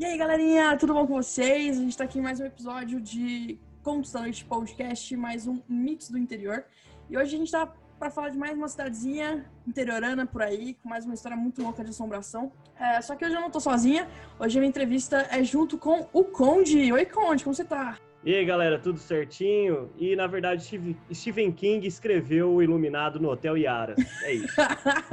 E aí, galerinha, tudo bom com vocês? A gente tá aqui em mais um episódio de Contos da Noite Podcast, mais um Mitos do Interior. E hoje a gente tá para falar de mais uma cidadezinha interiorana por aí, com mais uma história muito louca de assombração. É, só que hoje eu não tô sozinha, hoje a minha entrevista é junto com o Conde. Oi, Conde, como você tá? E aí, galera, tudo certinho? E, na verdade, Stephen King escreveu o Iluminado no Hotel Yara. É isso.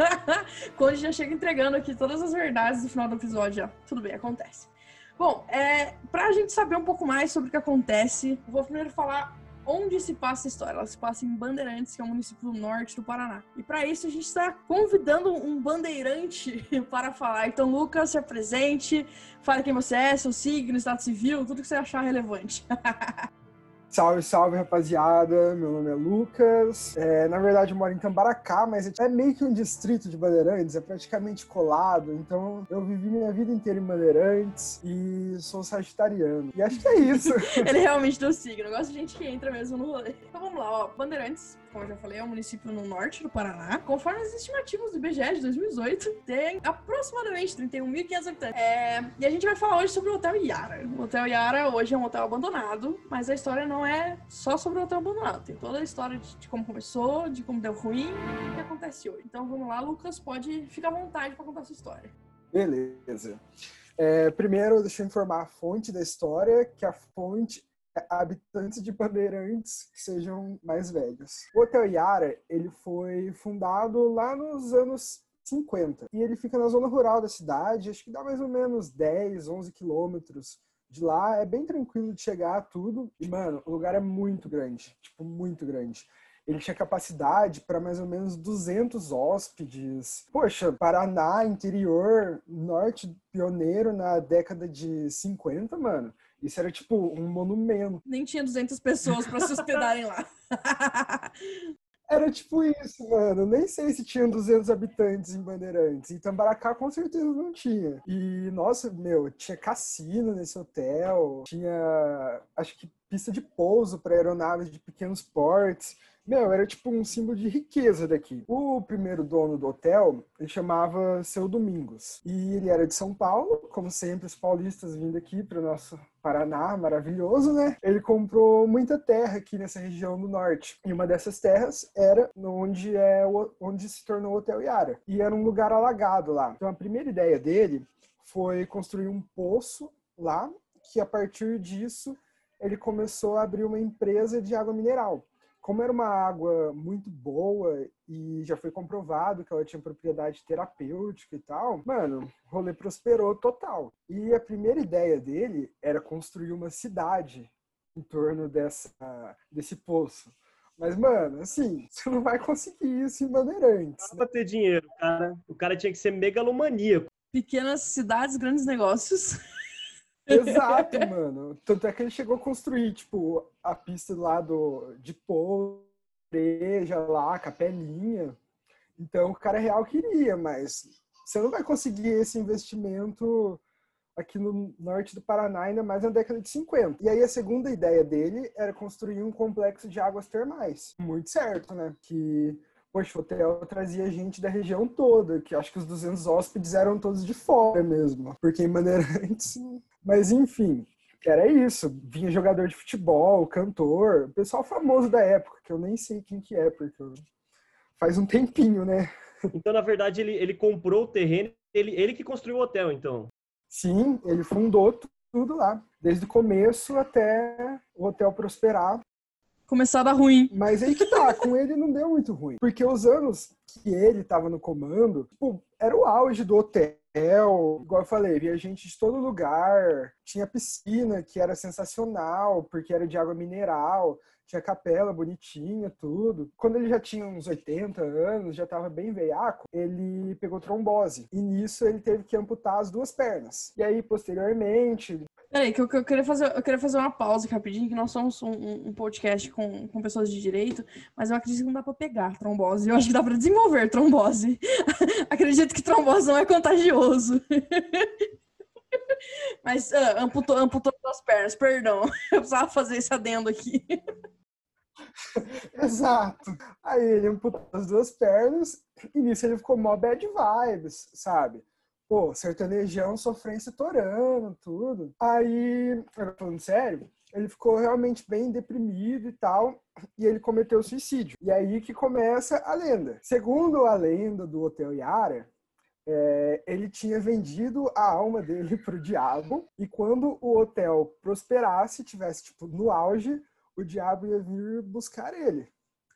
Conde já chega entregando aqui todas as verdades no final do episódio. Já. Tudo bem, acontece. Bom, é, pra gente saber um pouco mais sobre o que acontece, vou primeiro falar onde se passa a história. Ela se passa em Bandeirantes, que é um município do norte do Paraná. E para isso a gente está convidando um bandeirante para falar. Então, Lucas, se apresente, fale quem você é, seu signo, estado civil, tudo que você achar relevante. Salve, salve, rapaziada. Meu nome é Lucas. É, na verdade, eu moro em Tambaracá, mas é meio que um distrito de Bandeirantes, é praticamente colado. Então, eu vivi minha vida inteira em Bandeirantes e sou sagitariano. E acho que é isso. Ele realmente deu signo. Eu gosto de gente que entra mesmo no rolê. Então, vamos lá, ó. Bandeirantes, como eu já falei, é um município no norte do Paraná. Conforme as estimativas do IBGE de 2018, tem aproximadamente 31.500 habitantes. É, e a gente vai falar hoje sobre o Hotel Yara. O Hotel Yara hoje é um hotel abandonado, mas a história não é só sobre o hotel abandonado. Tem toda a história de, como começou, de como deu ruim e o que acontece hoje. Então vamos lá, Lucas, pode ficar à vontade para contar a sua história. Beleza. É, primeiro, deixa eu informar a fonte da história, que a fonte habitantes de Bandeirantes que sejam mais velhos. O Hotel Yara, ele foi fundado lá nos anos 50 e ele fica na zona rural da cidade, acho que dá mais ou menos 10, 11 quilômetros de lá é bem tranquilo de chegar tudo. E, mano, o lugar é muito grande. Tipo, muito grande. Ele tinha capacidade para mais ou menos 200 hóspedes. Poxa, Paraná, interior, norte, pioneiro na década de 50, mano. Isso era tipo um monumento. Nem tinha 200 pessoas para se hospedarem lá. Era tipo isso, mano. Nem sei se tinha 200 habitantes em Bandeirantes. Em Tambaracá, com certeza não tinha. E, nossa, meu, tinha cassino nesse hotel, tinha, acho que, pista de pouso para aeronaves de pequenos portes. Meu, era tipo um símbolo de riqueza daqui. O primeiro dono do hotel, ele chamava Seu Domingos. E ele era de São Paulo, como sempre, os paulistas vindo aqui para o nosso Paraná, maravilhoso, né? Ele comprou muita terra aqui nessa região do norte. E uma dessas terras era onde, é, onde se tornou o Hotel Yara. E era um lugar alagado lá. Então a primeira ideia dele foi construir um poço lá, que a partir disso ele começou a abrir uma empresa de água mineral como era uma água muito boa e já foi comprovado que ela tinha propriedade terapêutica e tal, mano, o rolê prosperou total. E a primeira ideia dele era construir uma cidade em torno dessa, desse poço. Mas, mano, assim, você não vai conseguir isso em Bandeirantes. Né? Pra ter dinheiro, cara. O cara tinha que ser megalomaníaco. Pequenas cidades, grandes negócios. Exato, mano. Tanto é que ele chegou a construir, tipo, a pista lá do, de pô, igreja lá, capelinha. Então o cara real queria, mas você não vai conseguir esse investimento aqui no norte do Paraná, ainda mais na década de 50. E aí a segunda ideia dele era construir um complexo de águas termais. Muito certo, né? Que o hotel trazia gente da região toda, que acho que os 200 hóspedes eram todos de fora mesmo, porque em Maneirantes mas enfim, era isso. Vinha jogador de futebol, cantor, pessoal famoso da época, que eu nem sei quem que é, porque faz um tempinho, né? Então, na verdade, ele, ele comprou o terreno, ele, ele que construiu o hotel, então. Sim, ele fundou tudo lá, desde o começo até o hotel prosperar. Começar a dar ruim. Mas aí que tá, com ele não deu muito ruim. Porque os anos que ele tava no comando, tipo, era o auge do hotel hotel, igual eu falei, via gente de todo lugar. Tinha piscina que era sensacional, porque era de água mineral, tinha capela bonitinha, tudo. Quando ele já tinha uns 80 anos, já estava bem veiaco, ele pegou trombose. E nisso ele teve que amputar as duas pernas. E aí, posteriormente, Peraí, que eu, que eu, queria fazer, eu queria fazer uma pausa rapidinho, que nós somos um, um, podcast com, com pessoas de direito, mas eu acredito que não dá pra pegar trombose. Eu acho que dá pra desenvolver trombose. acredito que trombose não é contagioso. mas uh, amputou, amputou as pernas, perdão. Eu precisava fazer esse adendo aqui. Exato. Aí ele amputou as duas pernas e nisso ele ficou mó bad vibes, sabe? pô, sertanejão, sofrência torando, tudo. Aí, falando sério, ele ficou realmente bem deprimido e tal, e ele cometeu suicídio. E aí que começa a lenda. Segundo a lenda do Hotel Yara, é, ele tinha vendido a alma dele pro diabo, e quando o hotel prosperasse, tivesse tipo no auge, o diabo ia vir buscar ele.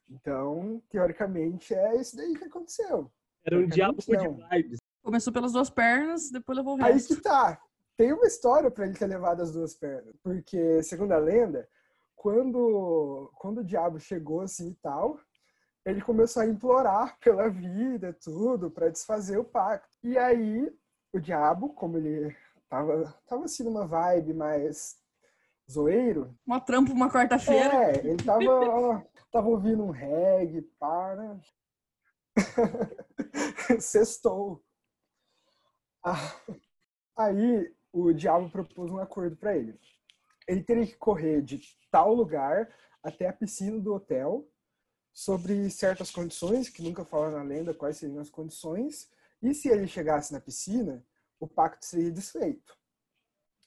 Então, teoricamente, é isso daí que aconteceu. Era um diabo de vibes. Começou pelas duas pernas, depois levou o Aí resto. que tá. Tem uma história para ele ter levado as duas pernas. Porque, segundo a lenda, quando, quando o diabo chegou assim e tal, ele começou a implorar pela vida, tudo, para desfazer o pacto. E aí, o diabo, como ele tava, tava assim numa vibe mais zoeiro, Uma trampa uma quarta-feira. é, ele tava, ó, tava ouvindo um reggae, para. Sextou. Ah, Aí o diabo propôs um acordo para ele. Ele teria que correr de tal lugar até a piscina do hotel, sobre certas condições, que nunca fala na lenda quais seriam as condições, e se ele chegasse na piscina, o pacto seria desfeito.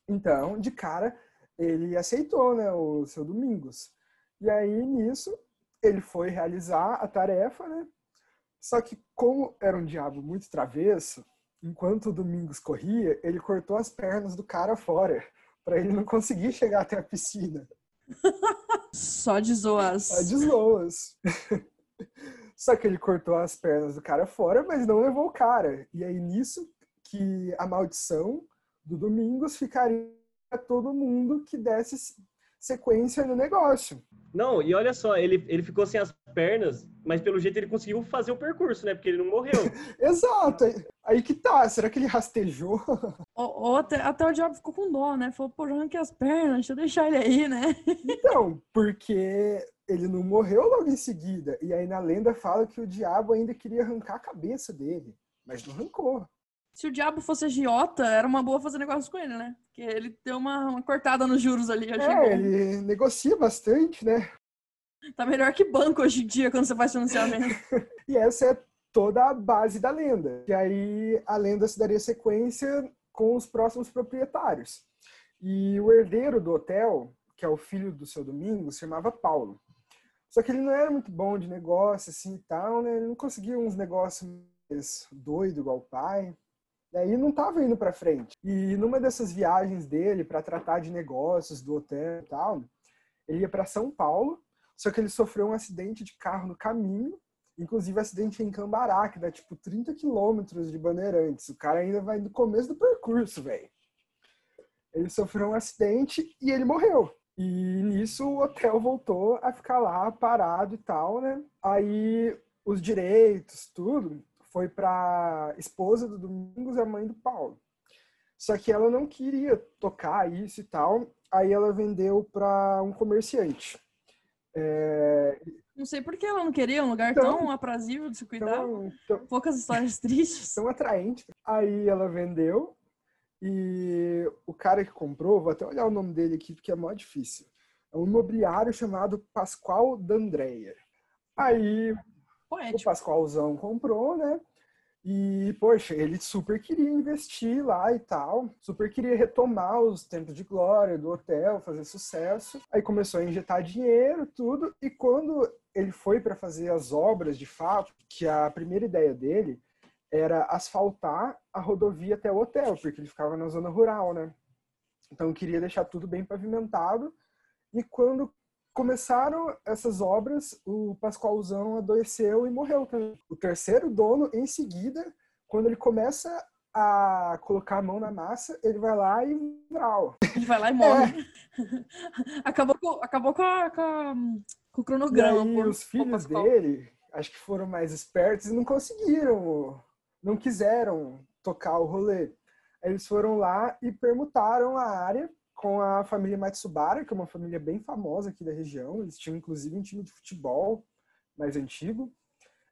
Então, de cara, ele aceitou, né, o seu Domingos. E aí, nisso, ele foi realizar a tarefa, né? Só que, como era um diabo muito travesso, enquanto o Domingos corria, ele cortou as pernas do cara fora, para ele não conseguir chegar até a piscina. Só de zoas. Só de zoas. Só que ele cortou as pernas do cara fora, mas não levou o cara. E aí, nisso, que a maldição do Domingos ficaria a todo mundo que desse sequência no negócio. Não, e olha só, ele, ele ficou sem as pernas, mas pelo jeito ele conseguiu fazer o percurso, né? Porque ele não morreu. Exato. Aí, que tá. Será que ele rastejou? Ou, ou até, até o diabo ficou com dó, né? Falou, pô, arranquei as pernas, deixa eu deixar ele aí, né? Então, porque ele não morreu logo em seguida. E aí na lenda fala que o diabo ainda queria arrancar a cabeça dele, mas não arrancou. Se o diabo fosse agiota, era uma boa fazer negócio com ele, né? Porque ele deu uma, uma cortada nos juros ali, achei É, bom. ele negocia bastante, né? Tá melhor que banco hoje em dia quando você faz financiamento. E essa é toda a base da lenda. E aí a lenda se daria sequência com os próximos proprietários. E o herdeiro do hotel, que é o filho do seu Domingos, se chamava Paulo. Só que ele não era muito bom de negócio, assim e tal, né? Ele não conseguia uns negócios doido igual o pai. Daí não estava indo para frente. E numa dessas viagens dele para tratar de negócios do hotel e tal, ele ia para São Paulo, só que ele sofreu um acidente de carro no caminho, inclusive acidente em Cambará, que dá tipo 30 quilômetros de Bandeirantes. O cara ainda vai no começo do percurso, velho. Ele sofreu um acidente e ele morreu. E nisso o hotel voltou a ficar lá parado e tal, né? Aí os direitos, tudo, foi para esposa do Domingos e a mãe do Paulo. Só que ela não queria tocar isso e tal, aí ela vendeu para um comerciante. É, Não sei por que ela não queria um lugar Então- tão aprazível de se cuidar. tão, tão, Poucas histórias tristes. tão atraente. Aí ela vendeu e o cara que comprou, vou até olhar o nome dele aqui porque é mó difícil. É um imobiliário chamado Pascoal D'Andrea. Aí o Poético. Pascoalzão comprou, né? E, poxa, ele super queria investir lá e tal, super queria retomar os tempos de glória do hotel, fazer sucesso. Aí começou a injetar dinheiro, tudo, e quando ele foi para fazer as obras de fato, que a primeira ideia dele era asfaltar a rodovia até o hotel, porque ele ficava na zona rural, né? Então queria deixar tudo bem pavimentado. E quando começaram essas obras, o Pascoalzão adoeceu e morreu também. O terceiro dono, em seguida, quando ele começa a colocar a mão na massa, ele vai lá e vrau. Ele vai lá e morre. acabou com, acabou com, a- com a- com o E cronograma. aí pô. os filhos dele, acho que foram mais espertos e não conseguiram, não quiseram tocar o rolê. Eles foram lá e permutaram a área com a família Matsubara, que é uma família bem famosa aqui da região. Eles tinham inclusive um time de futebol mais antigo.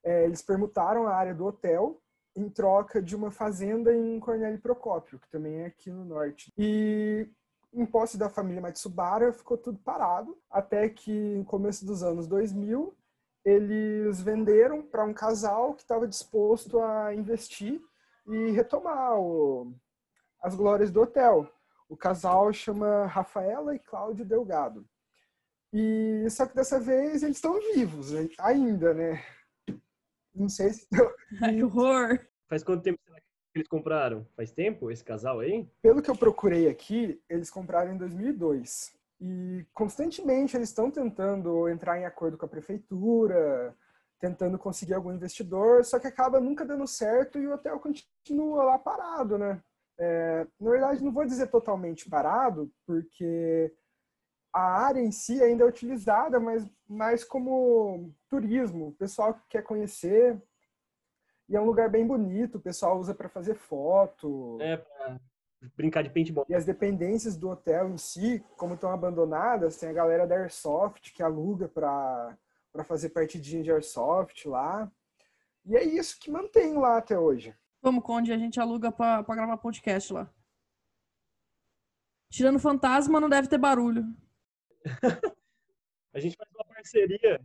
É, eles permutaram a área do hotel em troca de uma fazenda em Cornélio Procópio, que também é aqui no norte. E em posse da família Matsubara ficou tudo parado, até que no começo dos anos 2000 eles venderam para um casal que estava disposto a investir e retomar o, as glórias do hotel. O casal chama Rafaela e Cláudio Delgado. E só que dessa vez eles estão vivos ainda, né? Não sei se. Ai, horror! Faz quanto tempo será que eles compraram? Faz tempo esse casal aí? Pelo que eu procurei aqui, eles compraram em 2002. E constantemente eles estão tentando entrar em acordo com a prefeitura, tentando conseguir algum investidor, só que acaba nunca dando certo e o hotel continua lá parado, né? É, na verdade, não vou dizer totalmente parado, porque a área em si ainda é utilizada, mas mais como turismo. O pessoal que quer conhecer. E é um lugar bem bonito, o pessoal usa para fazer foto. É, pra brincar de paintball. E as dependências do hotel em si, como estão abandonadas, tem a galera da Airsoft que aluga para fazer partidinha de Airsoft lá. E é isso que mantém lá até hoje. Vamos, Conde, a gente aluga para gravar podcast lá. Tirando fantasma, não deve ter barulho. a gente faz uma parceria.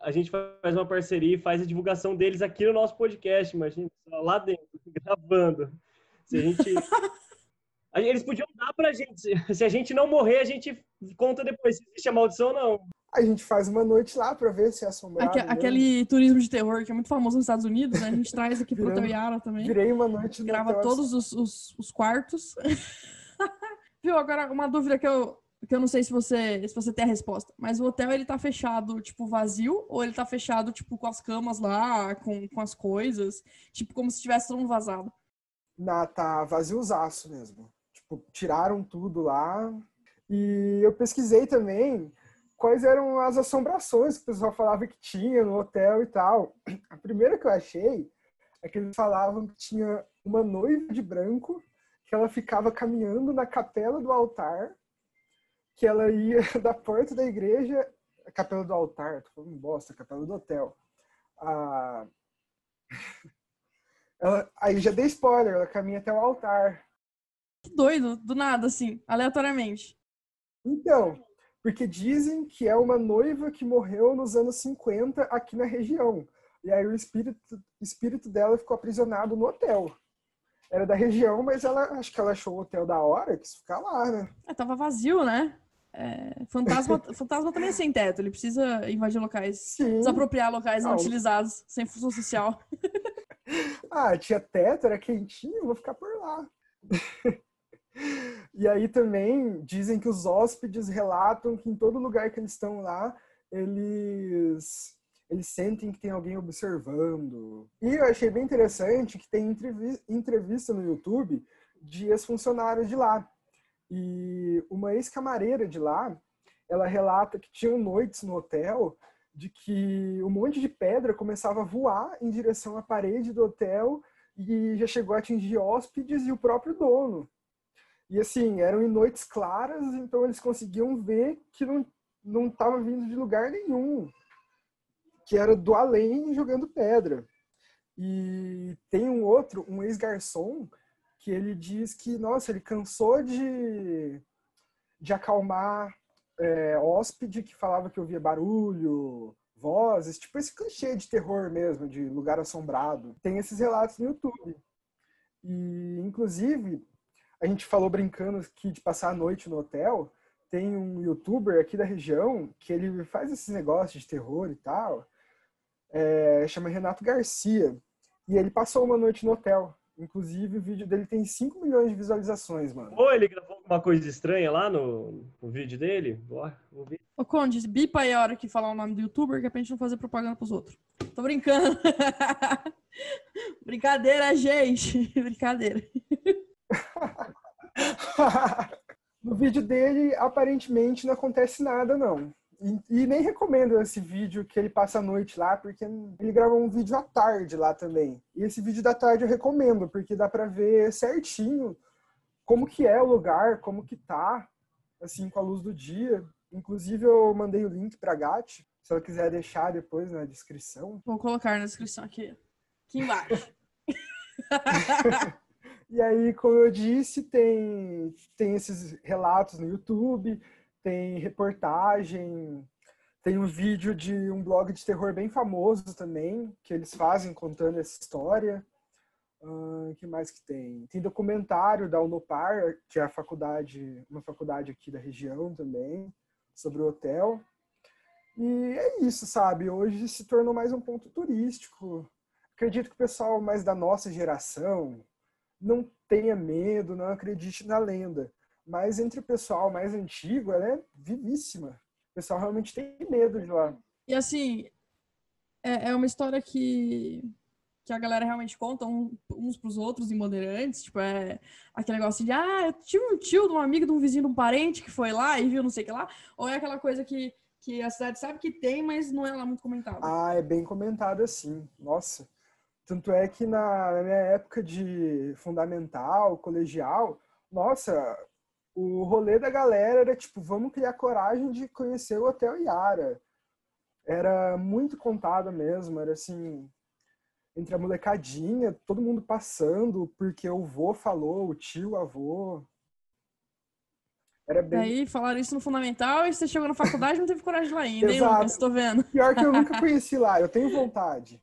A gente faz uma parceria e faz a divulgação deles aqui no nosso podcast, imagina, lá dentro, gravando. Se a gente. Eles podiam dar pra gente. Se a gente não morrer, a gente conta depois se existe a maldição ou não. A gente faz uma noite lá pra ver se é assombrado. Aque, aquele turismo de terror que é muito famoso nos Estados Unidos, né? A gente traz aqui Virando, pro Yara também. Virei uma noite Grava todos os, os, os quartos. Viu? Agora, uma dúvida que eu, que eu não sei se você, se você tem a resposta, mas o hotel ele tá fechado, tipo, vazio, ou ele tá fechado, tipo, com as camas lá, com, com as coisas, tipo, como se tivesse todo mundo vazado? Na, tá vaziozaço mesmo. Tipo, tiraram tudo lá. E eu pesquisei também quais eram as assombrações que o pessoal falava que tinha no hotel e tal. A primeira que eu achei é que eles falavam que tinha uma noiva de branco que ela ficava caminhando na capela do altar que ela ia da porta da igreja, a capela do altar, tô falando bosta, a capela do hotel. Ah, ela, aí já dei spoiler, ela caminha até o altar. Que doido, do nada, assim, aleatoriamente. Então, porque dizem que é uma noiva que morreu nos anos 50 aqui na região. E aí o espírito, espírito dela ficou aprisionado no hotel. Era da região, mas ela acho que ela achou o hotel da hora, quis ficar lá, né? É, tava vazio, né? É, fantasma, fantasma também é sem teto, ele precisa invadir locais, Sim. desapropriar locais não, não utilizados, sem função social. ah, tinha teto, era quentinho, vou ficar por lá. e aí também dizem que os hóspedes relatam que em todo lugar que eles estão lá, eles eles sentem que tem alguém observando. E eu achei bem interessante que tem entrevista no YouTube de ex-funcionários de lá. E uma ex-camareira de lá, ela relata que tinham noites no hotel de que um monte de pedra começava a voar em direção à parede do hotel e já chegou a atingir hóspedes e o próprio dono. E assim, eram em noites claras, então eles conseguiam ver que não não estava vindo de lugar nenhum, que era do além jogando pedra. E tem um outro, um ex-garçom, que ele diz que, nossa, ele cansou de, de acalmar é, hóspede que falava que ouvia barulho, vozes, tipo esse clichê de terror mesmo, de lugar assombrado. Tem esses relatos no YouTube. E, inclusive, a gente falou brincando aqui de passar a noite no hotel. Tem um youtuber aqui da região que ele faz esses negócios de terror e tal. É, chama Renato Garcia. E ele passou uma noite no hotel. Inclusive, o vídeo dele tem 5 milhões de visualizações, mano. Ou ele gravou alguma coisa estranha lá no, no vídeo dele? Boa, vou ver. Ô, Conde, bipa aí a hora que falar o nome do youtuber, que é pra gente não fazer propaganda pros outros. Tô brincando. Brincadeira, gente. Brincadeira. no vídeo dele, aparentemente, não acontece nada, não. E, e, nem recomendo esse vídeo que ele passa a noite lá, porque ele grava um vídeo à tarde lá também. E esse vídeo da tarde eu recomendo, porque dá pra ver certinho como que é o lugar, como que tá, assim, com a luz do dia. Inclusive eu mandei o link pra Gatti, se ela quiser deixar depois na descrição. Vou colocar na descrição aqui, aqui embaixo. e aí, como eu disse, tem, tem esses relatos no YouTube, tem reportagem, tem um vídeo de um blog de terror bem famoso também, que eles fazem contando essa história. O que mais que tem? Tem documentário da Unopar, que é a faculdade, uma faculdade aqui da região também, sobre o hotel. E é isso, sabe? Hoje se tornou mais um ponto turístico. Acredito que o pessoal mais da nossa geração não tenha medo, não acredite na lenda. Mas entre o pessoal mais antigo, ela é vivíssima. O pessoal realmente tem medo de lá. E assim, é, é uma história que que a galera realmente conta um, uns pros outros em Bandeirantes, tipo, é aquele negócio de, ah, eu tive um tio de um amigo, de um vizinho, de um parente que foi lá e viu não sei o que lá, ou é aquela coisa que, que a cidade sabe que tem, mas não é lá muito comentado. Ah, é bem comentado assim, nossa. Tanto é que na, minha época de fundamental, colegial, nossa, o rolê da galera era tipo, vamos criar coragem de conhecer o Hotel Iara. Era muito contado mesmo, era assim, entre a molecadinha, todo mundo passando, porque o vô falou, o tio, o avô. Era bem... Aí falaram isso no fundamental e você chegou na faculdade e não teve coragem lá ainda, hein, Lucas? Tô vendo. Pior que eu nunca conheci lá, eu tenho vontade.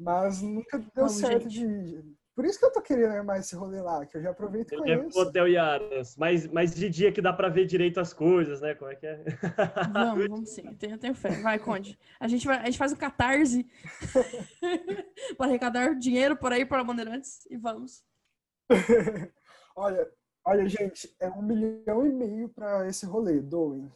Mas nunca deu Vamos, certo gente. de por isso que eu tô querendo armar esse rolê lá, que eu já aproveito e conheço. É Hotel Yaras, mas, mas de dia que dá pra ver direito as coisas, né? Como é que é? Vamos, vamos sim, eu tenho, eu tenho fé. Vai, Conde. A gente, vai, a gente faz o catarse para arrecadar dinheiro por aí para Bandeirantes e vamos. olha, olha, gente, é um milhão e meio pra esse rolê, doem.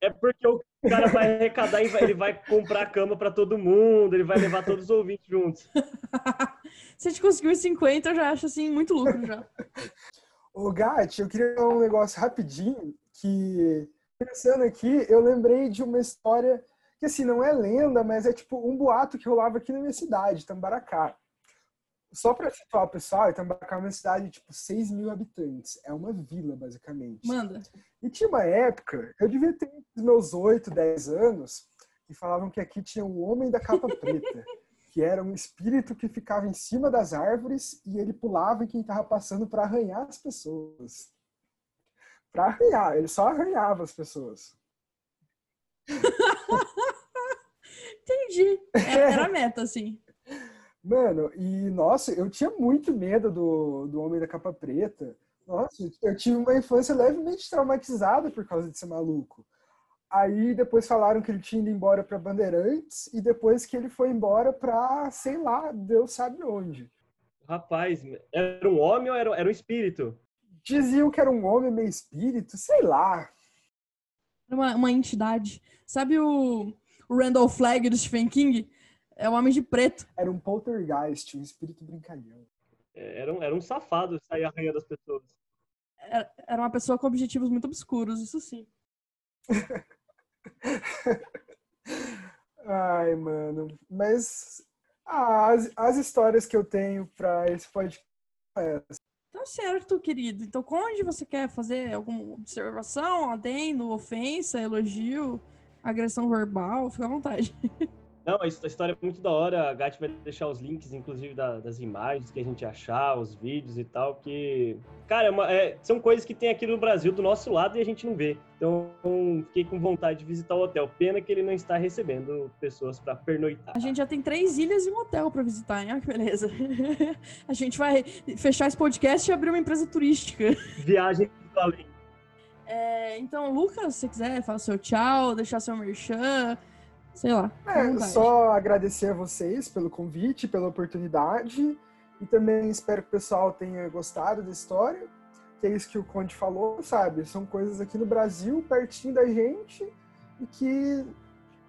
É porque o cara vai arrecadar e vai, ele vai comprar cama para todo mundo, ele vai levar todos os ouvintes juntos. Se a gente conseguiu os 50, eu já acho assim muito lucro já. Ô, Gatti, eu queria falar um negócio rapidinho que pensando aqui, eu lembrei de uma história que assim não é lenda, mas é tipo um boato que rolava aqui na minha cidade, Tambaracá. Só para situar o pessoal, Tambaracá é uma cidade de tipo 6 mil habitantes. É uma vila, basicamente. Manda. E tinha uma época, eu devia ter os meus 8, 10 anos, e falavam que aqui tinha o Homem da Capa Preta que era um espírito que ficava em cima das árvores e ele pulava em quem estava passando para arranhar as pessoas. Para arranhar, ele só arranhava as pessoas. Entendi. Era, era a meta, assim. Mano, e nossa, eu tinha muito medo do, do Homem da Capa Preta. Nossa, eu tive uma infância levemente traumatizada por causa desse maluco. Aí depois falaram que ele tinha ido embora para Bandeirantes e depois que ele foi embora para, sei lá, Deus sabe onde. Rapaz, era um homem ou era, era um espírito? Diziam que era um homem meio espírito, sei lá. Uma, uma entidade. Sabe o, o Randall Flagg do Stephen King? É um homem de preto. Era um poltergeist, um espírito brincalhão. É, era um, era um safado sair arranhando as pessoas. Era, era uma pessoa com objetivos muito obscuros, isso sim. Ai, mano. Mas ah, as, as histórias que eu tenho para esse podcast. Tá certo, querido. Então, onde você quer fazer alguma observação, adendo, ofensa, elogio, agressão verbal? Fica à vontade. Não, a história é muito da hora. A Gat vai deixar os links, inclusive, da, das imagens que a gente achar, os vídeos e tal, que, cara, é uma, é, são coisas que tem aqui no Brasil do nosso lado e a gente não vê. Então, fiquei com vontade de visitar o hotel. Pena que ele não está recebendo pessoas para pernoitar. A gente já tem três ilhas e um hotel para visitar, hein? Olha que beleza. a gente vai fechar esse podcast e abrir uma empresa turística. Viagem do além. É, então, Lucas, se você quiser, falar seu tchau, deixar seu merchan sei lá. É, só agradecer a vocês pelo convite, pela oportunidade. E também espero que o pessoal tenha gostado da história. Que é isso que o Conde falou, sabe? São coisas aqui no Brasil, pertinho da gente. E que.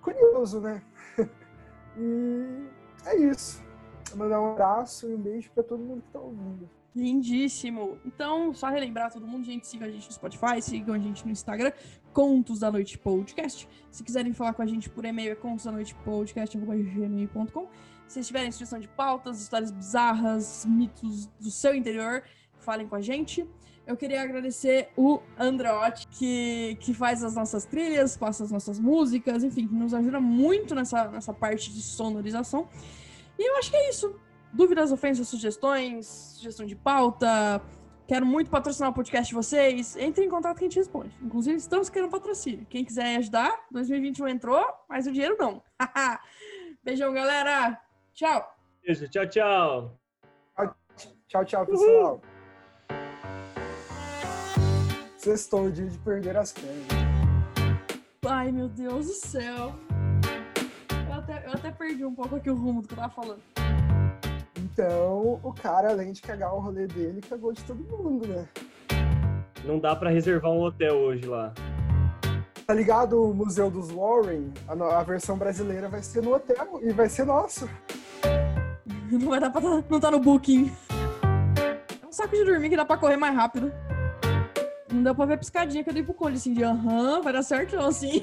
curioso, né? e é isso. Vou mandar um abraço e um beijo para todo mundo que tá ouvindo. Lindíssimo. Então, só relembrar todo mundo, gente, siga a gente no Spotify, sigam a gente no Instagram, Contos da Noite Podcast. Se quiserem falar com a gente por e-mail, é contosdanoitepodcast.gmail.com. Se tiverem sugestão de pautas, histórias bizarras, mitos do seu interior, falem com a gente. Eu queria agradecer o Androte, que, que faz as nossas trilhas, passa as nossas músicas, enfim, que nos ajuda muito nessa, nessa parte de sonorização. E eu acho que é isso. Dúvidas, ofensas, sugestões, sugestão de pauta. Quero muito patrocinar o podcast de vocês. Entre em contato que a gente responde. Inclusive, estamos querendo patrocínio. Quem quiser ajudar, 2021 entrou, mas o dinheiro não. Beijão, galera. Tchau. Beijo, tchau, tchau. Tchau, tchau, pessoal. Sextou o dia de perder as pernas. Ai, meu Deus do céu. Eu até, eu até perdi um pouco aqui o rumo do que eu tava falando. Então, o cara, além de cagar o rolê dele, cagou de todo mundo, né? Não dá pra reservar um hotel hoje lá. Tá ligado o Museu dos Warren? A, a versão brasileira vai ser no hotel e vai ser nosso. Não vai dar pra tá, não tá no booking. É um saco de dormir que dá pra correr mais rápido. Não deu pra ver a piscadinha que eu dei pro Cole, assim, de aham, vai dar certo não, assim.